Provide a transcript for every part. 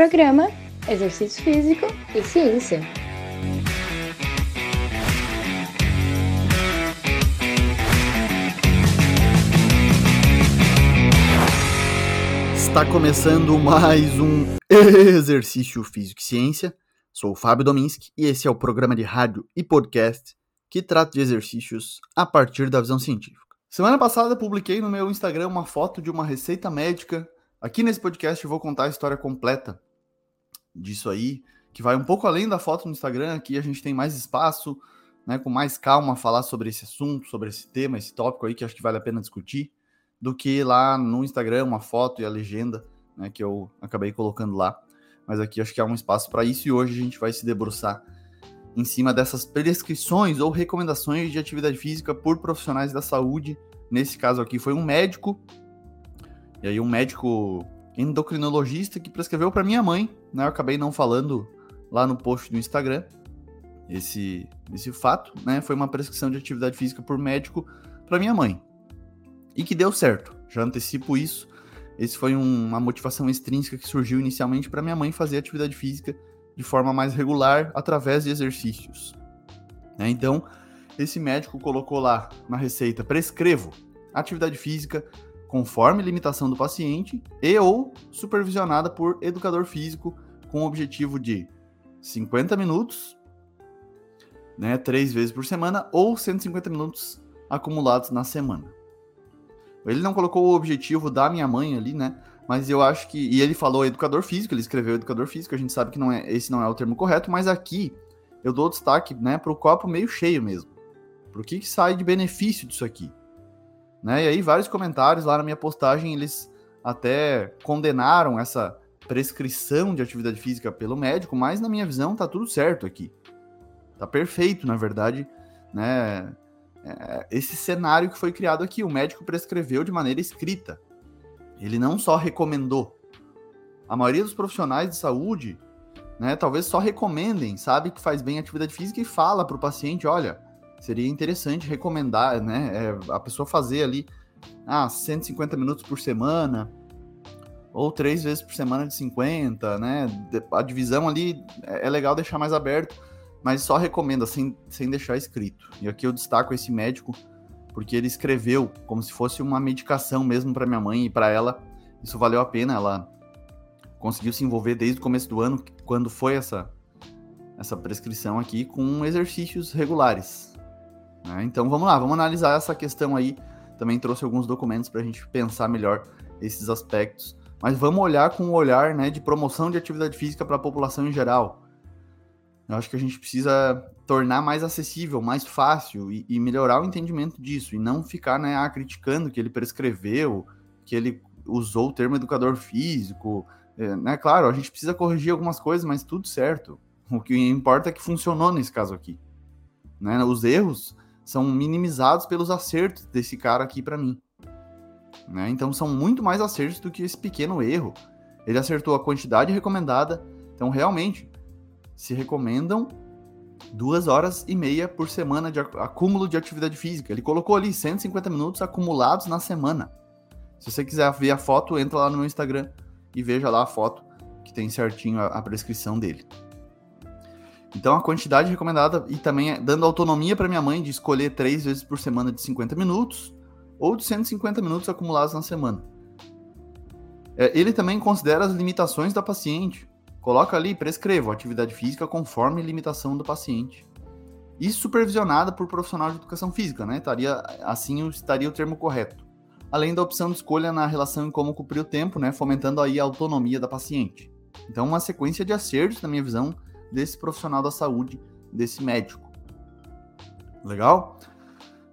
Programa Exercício Físico e Ciência. Está começando mais um Exercício Físico e Ciência. Sou o Fábio Dominski e esse é o programa de rádio e podcast que trata de exercícios a partir da visão científica. Semana passada publiquei no meu Instagram uma foto de uma receita médica. Aqui nesse podcast eu vou contar a história completa disso aí, que vai um pouco além da foto no Instagram. Aqui a gente tem mais espaço, né, com mais calma falar sobre esse assunto, sobre esse tema, esse tópico aí que acho que vale a pena discutir, do que lá no Instagram uma foto e a legenda, né, que eu acabei colocando lá. Mas aqui acho que há um espaço para isso e hoje a gente vai se debruçar em cima dessas prescrições ou recomendações de atividade física por profissionais da saúde. Nesse caso aqui foi um médico, e aí um médico endocrinologista que prescreveu para minha mãe, né? Eu acabei não falando lá no post do Instagram esse, esse fato, né? Foi uma prescrição de atividade física por médico para minha mãe. E que deu certo. Já antecipo isso. Esse foi um, uma motivação extrínseca que surgiu inicialmente para minha mãe fazer atividade física de forma mais regular através de exercícios. Né? Então, esse médico colocou lá na receita: prescrevo atividade física conforme limitação do paciente e ou supervisionada por educador físico com o objetivo de 50 minutos, né, três vezes por semana ou 150 minutos acumulados na semana. Ele não colocou o objetivo da minha mãe ali, né? Mas eu acho que. E ele falou educador físico, ele escreveu educador físico, a gente sabe que não é, esse não é o termo correto, mas aqui eu dou destaque né, para o copo meio cheio mesmo. Para o que, que sai de benefício disso aqui. Né? E aí, vários comentários lá na minha postagem, eles até condenaram essa prescrição de atividade física pelo médico, mas na minha visão tá tudo certo aqui. Tá perfeito, na verdade, né? É, esse cenário que foi criado aqui, o médico prescreveu de maneira escrita. Ele não só recomendou. A maioria dos profissionais de saúde, né, talvez só recomendem, sabe que faz bem atividade física e fala para o paciente, olha, seria interessante recomendar, né, é, a pessoa fazer ali, ah, 150 minutos por semana, ou três vezes por semana de 50, né, a divisão ali é, é legal deixar mais aberto, mas só recomenda, sem, sem deixar escrito. E aqui eu destaco esse médico, porque ele escreveu como se fosse uma medicação mesmo para minha mãe e para ela. Isso valeu a pena, ela conseguiu se envolver desde o começo do ano, quando foi essa essa prescrição aqui com exercícios regulares. Né? Então vamos lá, vamos analisar essa questão aí. Também trouxe alguns documentos para a gente pensar melhor esses aspectos. Mas vamos olhar com o um olhar né, de promoção de atividade física para a população em geral. Eu acho que a gente precisa tornar mais acessível, mais fácil e, e melhorar o entendimento disso e não ficar né, ah, criticando que ele prescreveu, que ele usou o termo educador físico. É, né? Claro, a gente precisa corrigir algumas coisas, mas tudo certo. O que importa é que funcionou nesse caso aqui. Né? Os erros são minimizados pelos acertos desse cara aqui para mim. Né? Então são muito mais acertos do que esse pequeno erro. Ele acertou a quantidade recomendada. Então, realmente, se recomendam duas horas e meia por semana de acúmulo de atividade física. Ele colocou ali 150 minutos acumulados na semana. Se você quiser ver a foto, entra lá no meu Instagram e veja lá a foto que tem certinho a, a prescrição dele. Então a quantidade recomendada e também dando autonomia para minha mãe de escolher três vezes por semana de 50 minutos ou de 150 minutos acumulados na semana. É, ele também considera as limitações da paciente. Coloca ali, prescrevo atividade física conforme limitação do paciente. E supervisionada por profissional de educação física, né? Estaria, assim estaria o termo correto. Além da opção de escolha na relação em como cumprir o tempo, né? Fomentando aí a autonomia da paciente. Então, uma sequência de acertos, na minha visão, desse profissional da saúde, desse médico. Legal?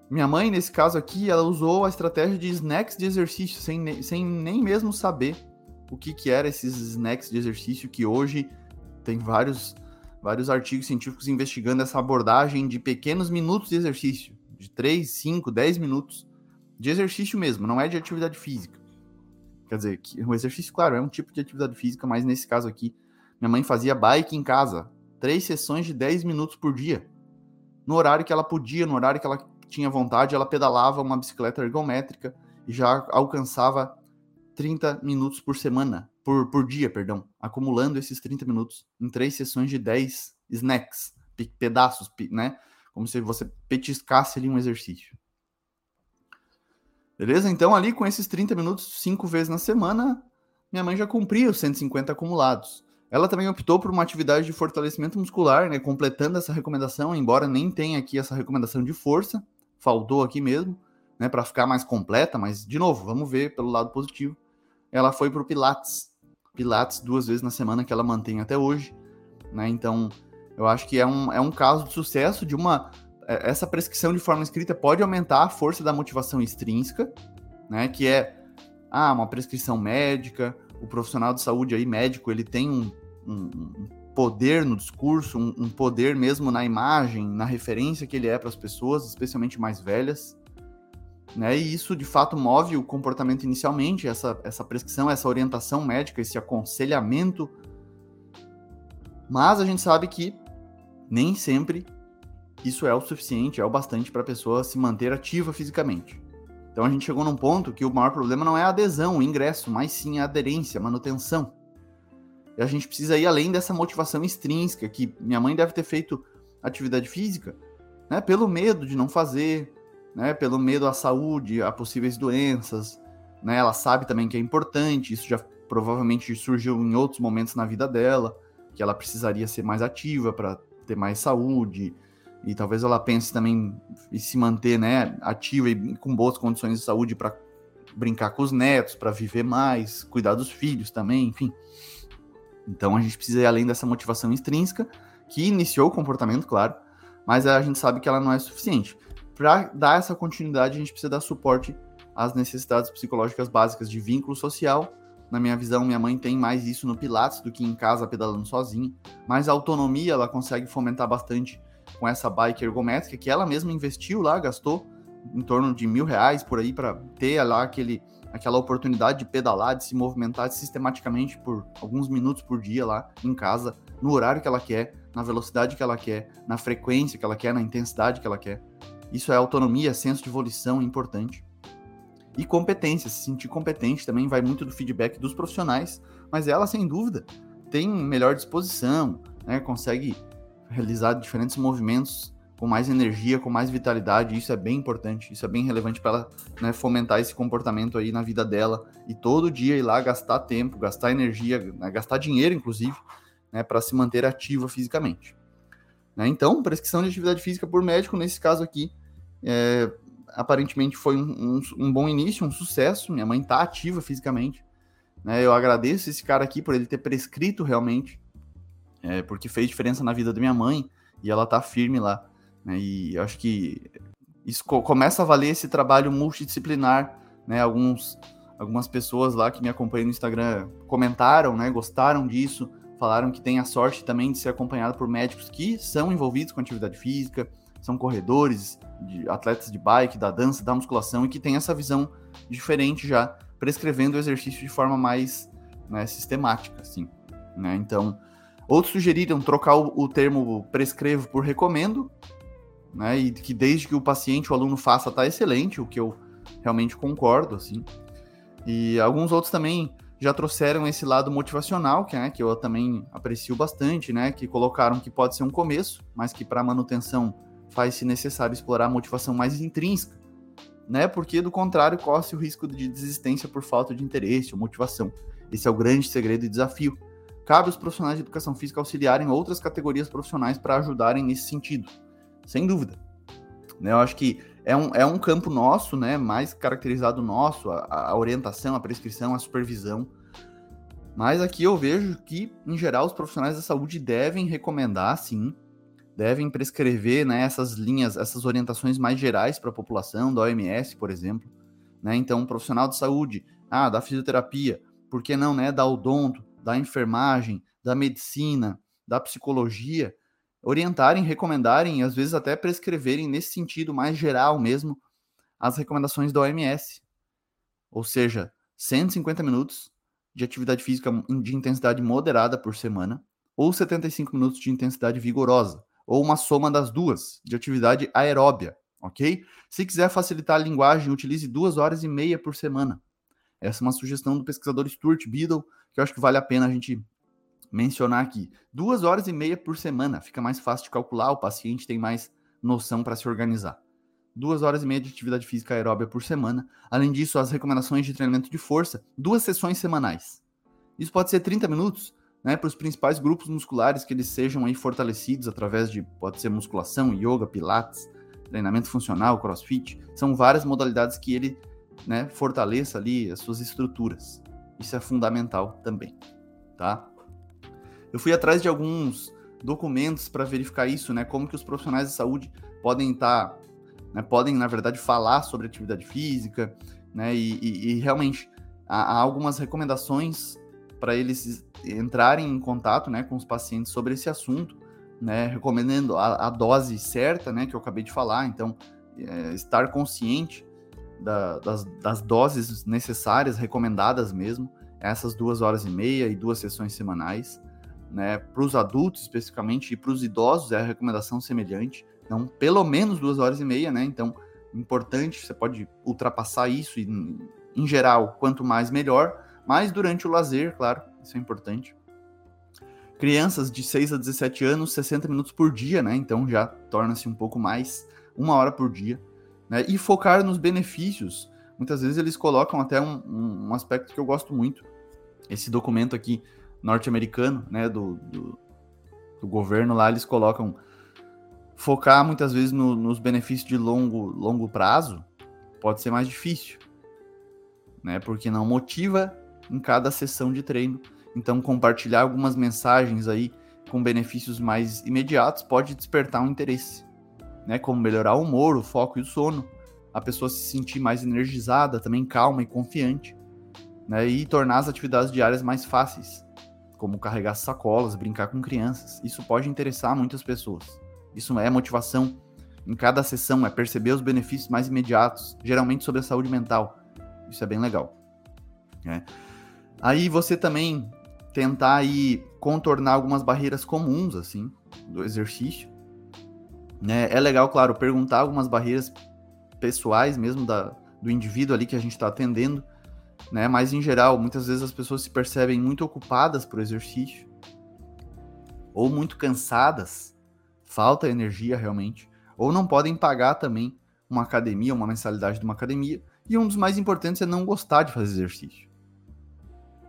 Minha mãe, nesse caso aqui, ela usou a estratégia de snacks de exercício, sem, sem nem mesmo saber o que, que era esses snacks de exercício, que hoje tem vários, vários artigos científicos investigando essa abordagem de pequenos minutos de exercício, de 3, 5, 10 minutos de exercício mesmo, não é de atividade física. Quer dizer, que o exercício, claro, é um tipo de atividade física, mas nesse caso aqui, minha mãe fazia bike em casa, três sessões de 10 minutos por dia. No horário que ela podia, no horário que ela tinha vontade, ela pedalava uma bicicleta ergométrica e já alcançava 30 minutos por semana. por, por dia, perdão, acumulando esses 30 minutos em três sessões de 10 snacks, pedaços, né? Como se você petiscasse ali um exercício. Beleza? Então, ali com esses 30 minutos, cinco vezes na semana, minha mãe já cumpria os 150 acumulados. Ela também optou por uma atividade de fortalecimento muscular, né, completando essa recomendação, embora nem tenha aqui essa recomendação de força, faltou aqui mesmo, né, para ficar mais completa, mas de novo, vamos ver pelo lado positivo. Ela foi para o Pilates, Pilates duas vezes na semana que ela mantém até hoje, né? Então, eu acho que é um, é um caso de sucesso de uma é, essa prescrição de forma escrita pode aumentar a força da motivação extrínseca, né? Que é ah, uma prescrição médica, o profissional de saúde aí, médico, ele tem um, um, poder no discurso, um, um, poder mesmo na imagem, na referência que ele é para as pessoas, especialmente mais velhas. Né? E isso de fato move o comportamento inicialmente, essa, essa prescrição, essa orientação médica, esse aconselhamento. Mas a gente sabe que nem sempre isso é o suficiente, é o bastante para a pessoa se manter ativa fisicamente. Então a gente chegou num ponto que o maior problema não é a adesão, o ingresso, mas sim a aderência, a manutenção. E a gente precisa ir além dessa motivação extrínseca, que minha mãe deve ter feito atividade física, né, pelo medo de não fazer, né, pelo medo à saúde, a possíveis doenças, né, ela sabe também que é importante, isso já provavelmente surgiu em outros momentos na vida dela, que ela precisaria ser mais ativa para ter mais saúde, e talvez ela pense também em se manter né, ativa e com boas condições de saúde para brincar com os netos, para viver mais, cuidar dos filhos também, enfim. Então a gente precisa ir além dessa motivação extrínseca, que iniciou o comportamento, claro, mas a gente sabe que ela não é suficiente. Para dar essa continuidade, a gente precisa dar suporte às necessidades psicológicas básicas de vínculo social. Na minha visão, minha mãe tem mais isso no Pilates do que em casa pedalando sozinha, mas a autonomia ela consegue fomentar bastante com essa bike ergométrica que ela mesma investiu lá, gastou em torno de mil reais por aí para ter lá aquele, aquela oportunidade de pedalar, de se movimentar sistematicamente por alguns minutos por dia lá em casa, no horário que ela quer, na velocidade que ela quer, na frequência que ela quer, na intensidade que ela quer. Isso é autonomia, senso de volição importante. E competência, se sentir competente também vai muito do feedback dos profissionais, mas ela, sem dúvida, tem melhor disposição, né, consegue realizar diferentes movimentos com mais energia, com mais vitalidade. Isso é bem importante, isso é bem relevante para ela né, fomentar esse comportamento aí na vida dela e todo dia ir lá gastar tempo, gastar energia, né, gastar dinheiro, inclusive, né, para se manter ativa fisicamente. Né? Então, prescrição de atividade física por médico, nesse caso aqui, é, aparentemente foi um, um, um, bom início, um sucesso. Minha mãe está ativa fisicamente. Né? Eu agradeço esse cara aqui por ele ter prescrito realmente é, porque fez diferença na vida da minha mãe e ela tá firme lá. Né? E acho que isso co começa a valer esse trabalho multidisciplinar, né? Alguns, algumas pessoas lá que me acompanham no Instagram comentaram, né? Gostaram disso, falaram que tem a sorte também de ser acompanhado por médicos que são envolvidos com atividade física, são corredores, de atletas de bike, da dança, da musculação e que tem essa visão diferente já, prescrevendo o exercício de forma mais né, sistemática, assim. Né? Então, Outros sugeriram trocar o, o termo prescrevo por recomendo, né? E que desde que o paciente, o aluno faça, tá excelente, o que eu realmente concordo, assim. E alguns outros também já trouxeram esse lado motivacional, que, né, que eu também aprecio bastante, né? Que colocaram que pode ser um começo, mas que para manutenção faz-se necessário explorar a motivação mais intrínseca, né? Porque do contrário corre o risco de desistência por falta de interesse ou motivação. Esse é o grande segredo e desafio cabe aos profissionais de educação física auxiliarem outras categorias profissionais para ajudarem nesse sentido, sem dúvida. Né, eu acho que é um, é um campo nosso, né, mais caracterizado nosso, a, a orientação, a prescrição, a supervisão. Mas aqui eu vejo que, em geral, os profissionais da saúde devem recomendar, sim, devem prescrever né, essas linhas, essas orientações mais gerais para a população, da OMS, por exemplo. Né? Então, um profissional de saúde, ah, da fisioterapia, por que não, né, da odonto, da enfermagem, da medicina, da psicologia, orientarem, recomendarem e às vezes até prescreverem nesse sentido mais geral mesmo as recomendações da OMS. Ou seja, 150 minutos de atividade física de intensidade moderada por semana ou 75 minutos de intensidade vigorosa, ou uma soma das duas, de atividade aeróbia, ok? Se quiser facilitar a linguagem, utilize duas horas e meia por semana. Essa é uma sugestão do pesquisador Stuart Biddle, que eu acho que vale a pena a gente mencionar aqui. Duas horas e meia por semana, fica mais fácil de calcular, o paciente tem mais noção para se organizar. Duas horas e meia de atividade física aeróbia por semana. Além disso, as recomendações de treinamento de força, duas sessões semanais. Isso pode ser 30 minutos, né, para os principais grupos musculares que eles sejam aí fortalecidos através de, pode ser musculação, yoga, pilates, treinamento funcional, crossfit. São várias modalidades que ele né, fortaleça ali as suas estruturas. Isso é fundamental também, tá? Eu fui atrás de alguns documentos para verificar isso, né? Como que os profissionais de saúde podem estar, tá, né, podem na verdade falar sobre atividade física, né? E, e, e realmente há, há, algumas recomendações para eles entrarem em contato, né, com os pacientes sobre esse assunto, né? Recomendando a, a dose certa, né? Que eu acabei de falar. Então, é, estar consciente da, das, das doses necessárias, recomendadas mesmo, essas duas horas e meia e duas sessões semanais né? Para os adultos especificamente e para os idosos é a recomendação semelhante, não pelo menos duas horas e meia, né? Então, importante, você pode ultrapassar isso e, em geral, quanto mais melhor, mas durante o lazer, claro, isso é importante. Crianças de 6 a 17 anos, 60 minutos por dia, né? Então já torna-se um pouco mais, uma hora por dia. Né? E focar nos benefícios. Muitas vezes eles colocam até um, um, aspecto que eu gosto muito. Esse documento aqui, norte-americano, né, do, do, do, governo lá, eles colocam focar muitas vezes no, nos benefícios de longo, longo prazo pode ser mais difícil, né, porque não motiva em cada sessão de treino. Então, compartilhar algumas mensagens aí com benefícios mais imediatos pode despertar um interesse, né, como melhorar o humor, o foco e o sono, a pessoa se sentir mais energizada, também calma e confiante, né, e tornar as atividades diárias mais fáceis como carregar sacolas, brincar com crianças. Isso pode interessar muitas pessoas. Isso é motivação em cada sessão, é perceber os benefícios mais imediatos, geralmente sobre a saúde mental. Isso é bem legal. Né? Aí você também tentar aí contornar algumas barreiras comuns assim do exercício. Né? É legal, claro, perguntar algumas barreiras pessoais mesmo da, do indivíduo ali que a gente está atendendo né? Mas em geral, muitas vezes as pessoas se percebem muito ocupadas por exercício ou muito cansadas, falta energia realmente, ou não podem pagar também uma academia, uma mensalidade de uma academia. E um dos mais importantes é não gostar de fazer exercício.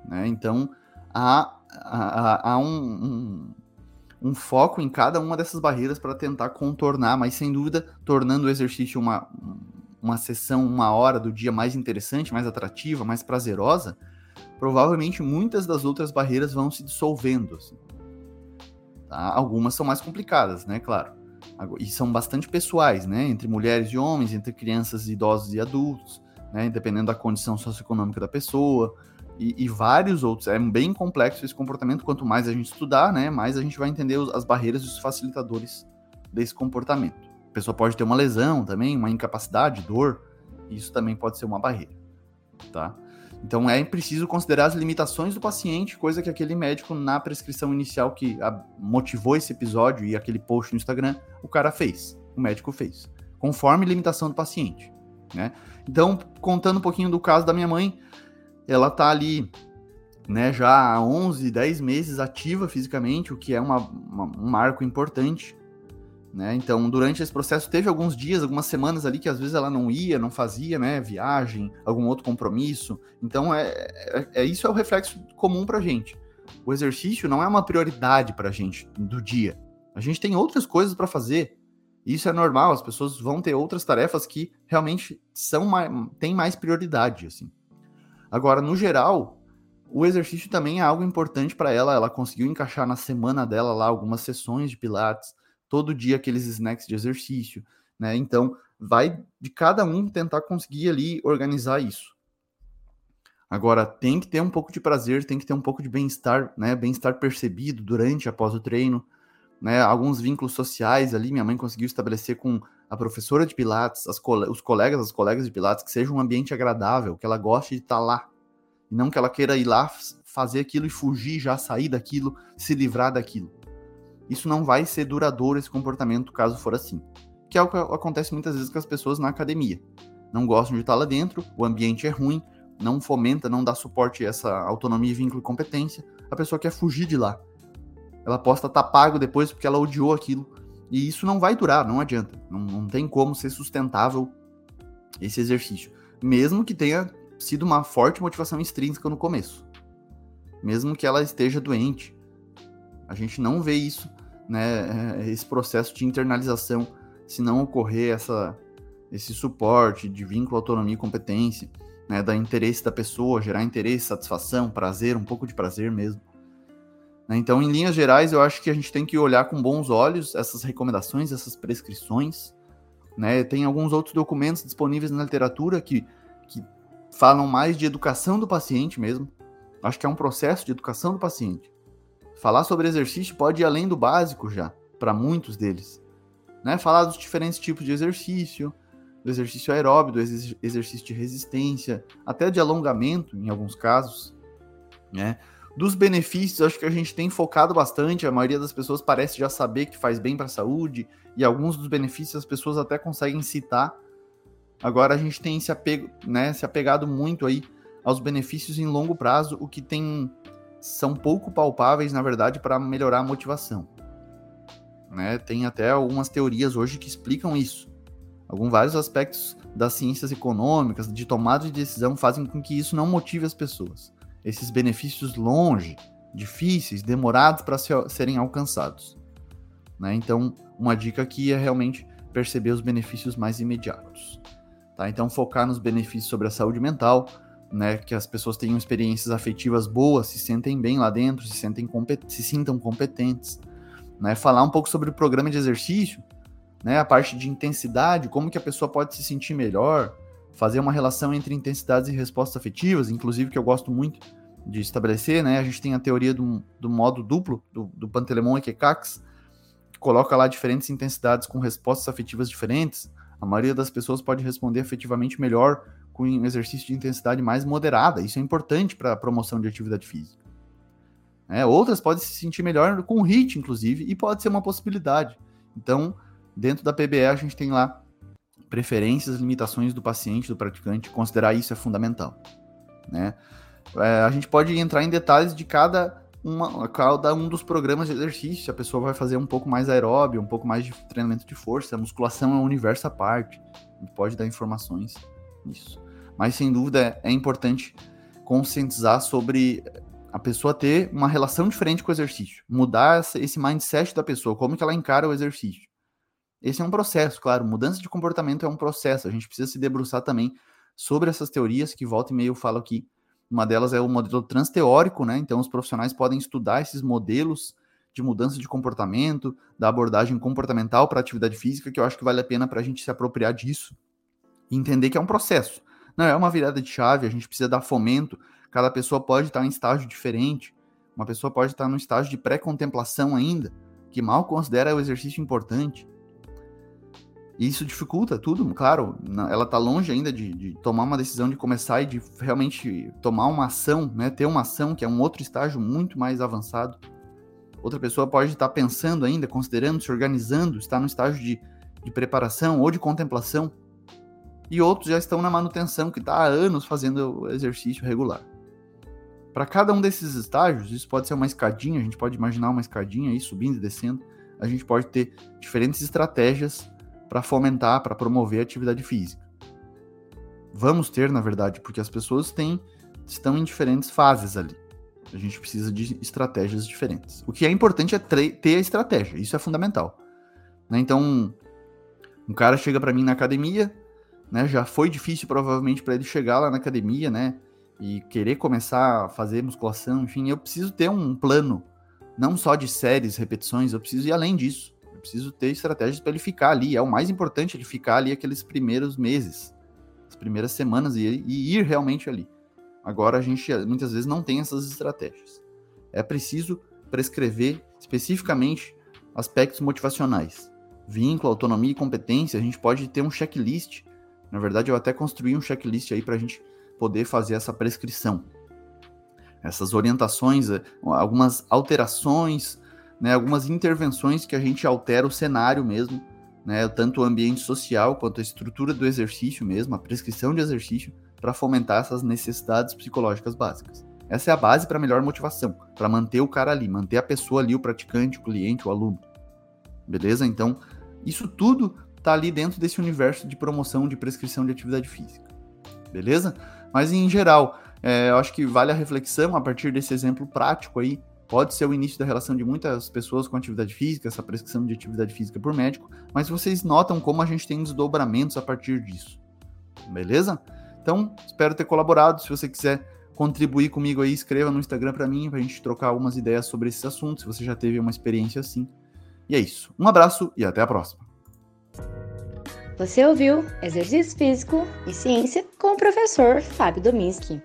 Né? Então, há, há, há um, um, um, foco em cada uma dessas barreiras para tentar contornar, mas sem dúvida, tornando o exercício uma, uma sessão, uma hora do dia mais interessante, mais atrativa, mais prazerosa, provavelmente muitas das outras barreiras vão se dissolvendo. Assim. Tá? Algumas são mais complicadas, né? Claro. E são bastante pessoais, né? Entre mulheres e homens, entre crianças, idosos e adultos, né? Dependendo da condição socioeconômica da pessoa. E, e, vários outros. É bem complexo esse comportamento. Quanto mais a gente estudar, né? Mais a gente vai entender as barreiras e os facilitadores desse comportamento. A pessoa pode ter uma lesão também, uma incapacidade, dor, isso também pode ser uma barreira, tá? Então é preciso considerar as limitações do paciente, coisa que aquele médico na prescrição inicial que motivou esse episódio e aquele post no Instagram, o cara fez, o médico fez, conforme limitação do paciente, né? Então, contando um pouquinho do caso da minha mãe, ela tá ali, né, já há 11, 10 meses ativa fisicamente, o que é uma, uma, um marco importante, né? Então, durante esse processo, teve alguns dias, algumas semanas ali que às vezes ela não ia, não fazia, né? Viagem, algum outro compromisso. Então, é, é, é isso é o reflexo comum pra gente. O exercício não é uma prioridade pra gente do dia. A gente tem outras coisas para fazer. Isso é normal, as pessoas vão ter outras tarefas que realmente são mais, têm mais prioridade, assim. Agora, no geral, o exercício também é algo importante para ela. Ela conseguiu encaixar na semana dela lá algumas sessões de pilates, todo dia aqueles snacks de exercício, né? Então, vai de cada um tentar conseguir ali organizar isso. Agora, tem que ter um pouco de prazer, tem que ter um pouco de bem-estar, né? Bem-estar percebido durante após o treino, né? Alguns vínculos sociais ali, minha mãe conseguiu estabelecer com a professora de Pilates, os colegas, as colegas de Pilates, que seja um ambiente agradável, que ela goste de estar lá. E não que ela queira ir lá fazer aquilo e fugir, já sair daquilo, se livrar daquilo isso não vai ser duradouro esse comportamento caso for assim. Que é o que acontece muitas vezes com as pessoas na academia. Não gostam de estar lá dentro, o ambiente é ruim, não fomenta, não dá suporte a essa autonomia, vínculo e competência, a pessoa quer fugir de lá. Ela posta estar tá pago depois porque ela odiou aquilo. E isso não vai durar, não adianta. Não, não tem como ser sustentável esse exercício. Mesmo que tenha sido uma forte motivação extrínseca no começo. Mesmo que ela esteja doente. A gente não vê isso, né? É, esse processo de internalização, se não ocorrer essa, esse suporte de vínculo, autonomia e competência, né? Da interesse da pessoa, gerar interesse, satisfação, prazer, um pouco de prazer mesmo. Né? Então, em linhas gerais, eu acho que a gente tem que olhar com bons olhos essas recomendações, essas prescrições. Né? Tem alguns outros documentos disponíveis na literatura que, que falam mais de educação do paciente mesmo. Acho que é um processo de educação do paciente. Falar sobre exercício pode ir além do básico já, para muitos deles. Né? Falar dos diferentes tipos de exercício, do exercício aeróbio, do exercício de resistência, até de alongamento em alguns casos. Né? Dos benefícios, acho que a gente tem focado bastante. A maioria das pessoas parece já saber que faz bem para a saúde, e alguns dos benefícios as pessoas até conseguem citar. Agora a gente tem se, apego, né, se apegado muito aí aos benefícios em longo prazo, o que tem são pouco palpáveis, na verdade, para melhorar a motivação. Né? Tem até algumas teorias hoje que explicam isso. Alguns vários aspectos das ciências econômicas, de tomada de decisão, fazem com que isso não motive as pessoas esses benefícios longe, difíceis, demorados para serem alcançados. Né? Então, uma dica aqui é realmente perceber os benefícios mais imediatos. Tá? Então, focar nos benefícios sobre a saúde mental, né? que as pessoas tenham experiências afetivas boas, se sentem bem lá dentro, se, sentem se sintam competentes. Né? Falar um pouco sobre o programa de exercício, né? a parte de intensidade, como que a pessoa pode se sentir melhor, fazer uma relação entre intensidades e respostas afetivas, inclusive que eu gosto muito de estabelecer, né? A gente tem a teoria do, do modo duplo, do, do Pantelemon e Kekax, que coloca lá diferentes intensidades com respostas afetivas diferentes. A maioria das pessoas pode responder afetivamente melhor com um exercício de intensidade mais moderada. Isso é importante para a promoção de atividade física. É, outras podem se sentir melhor com HIIT, inclusive, e pode ser uma possibilidade. Então, dentro da PBE, a gente tem lá preferências, limitações do paciente, do praticante, considerar isso é fundamental. Né? É, a gente pode entrar em detalhes de cada, uma, cada um dos programas de exercício. A pessoa vai fazer um pouco mais aeróbio, um pouco mais de treinamento de força, a musculação é um universo à parte. A gente pode dar informações nisso. Mas sem dúvida é, é importante conscientizar sobre a pessoa ter uma relação diferente com o exercício, mudar esse mindset da pessoa, como que ela encara o exercício. Esse é um processo, claro. Mudança de comportamento é um processo. A gente precisa se debruçar também sobre essas teorias que volta e meio eu falo aqui. Uma delas é o modelo transteórico, né? Então os profissionais podem estudar esses modelos de mudança de comportamento, da abordagem comportamental para atividade física, que eu acho que vale a pena para a gente se apropriar disso e entender que é um processo. Não é uma virada de chave, a gente precisa dar fomento. Cada pessoa pode estar em estágio diferente. Uma pessoa pode estar no estágio de pré-contemplação ainda, que mal considera o exercício importante. E isso dificulta tudo, claro. Ela está longe ainda de, de, tomar uma decisão de começar e de realmente tomar uma ação, né? Ter uma ação que é um outro estágio muito mais avançado. Outra pessoa pode estar pensando ainda, considerando, se organizando, está no estágio de, de preparação ou de contemplação. E outros já estão na manutenção, que está há anos fazendo exercício regular. Para cada um desses estágios, isso pode ser uma escadinha, a gente pode imaginar uma escadinha aí subindo e descendo. A gente pode ter diferentes estratégias para fomentar, para promover a atividade física. Vamos ter, na verdade, porque as pessoas têm, estão em diferentes fases ali. A gente precisa de estratégias diferentes. O que é importante é ter a estratégia, isso é fundamental. Né? Então, um cara chega para mim na academia, né? Já foi difícil provavelmente para ele chegar lá na academia, né? E querer começar a fazer musculação, enfim, eu preciso ter um plano, não só de séries, repetições, eu preciso ir além disso. Eu preciso ter estratégias para ele ficar ali. É o mais importante ele ficar ali aqueles primeiros meses, as primeiras semanas e, e ir realmente ali. Agora a gente muitas vezes não tem essas estratégias. É preciso prescrever especificamente aspectos motivacionais. Vínculo, autonomia e competência, a gente pode ter um checklist. Na verdade, eu até construí um checklist aí para a gente poder fazer essa prescrição. Essas orientações, algumas alterações né, algumas intervenções que a gente altera o cenário mesmo, né, tanto o ambiente social quanto a estrutura do exercício mesmo, a prescrição de exercício, para fomentar essas necessidades psicológicas básicas. Essa é a base para melhor motivação, para manter o cara ali, manter a pessoa ali, o praticante, o cliente, o aluno. Beleza? Então, isso tudo tá ali dentro desse universo de promoção de prescrição de atividade física. Beleza? Mas em geral, é, eu acho que vale a reflexão a partir desse exemplo prático aí. Pode ser o início da relação de muitas pessoas com atividade física, essa prescrição de atividade física por médico, mas vocês notam como a gente tem desdobramentos a partir disso. Beleza? Então, espero ter colaborado. Se você quiser contribuir comigo aí, escreva no Instagram para mim, para a gente trocar algumas ideias sobre esse assunto, se você já teve uma experiência assim. E é isso. Um abraço e até a próxima. Você ouviu Exercício Físico e Ciência com o professor Fábio Dominski.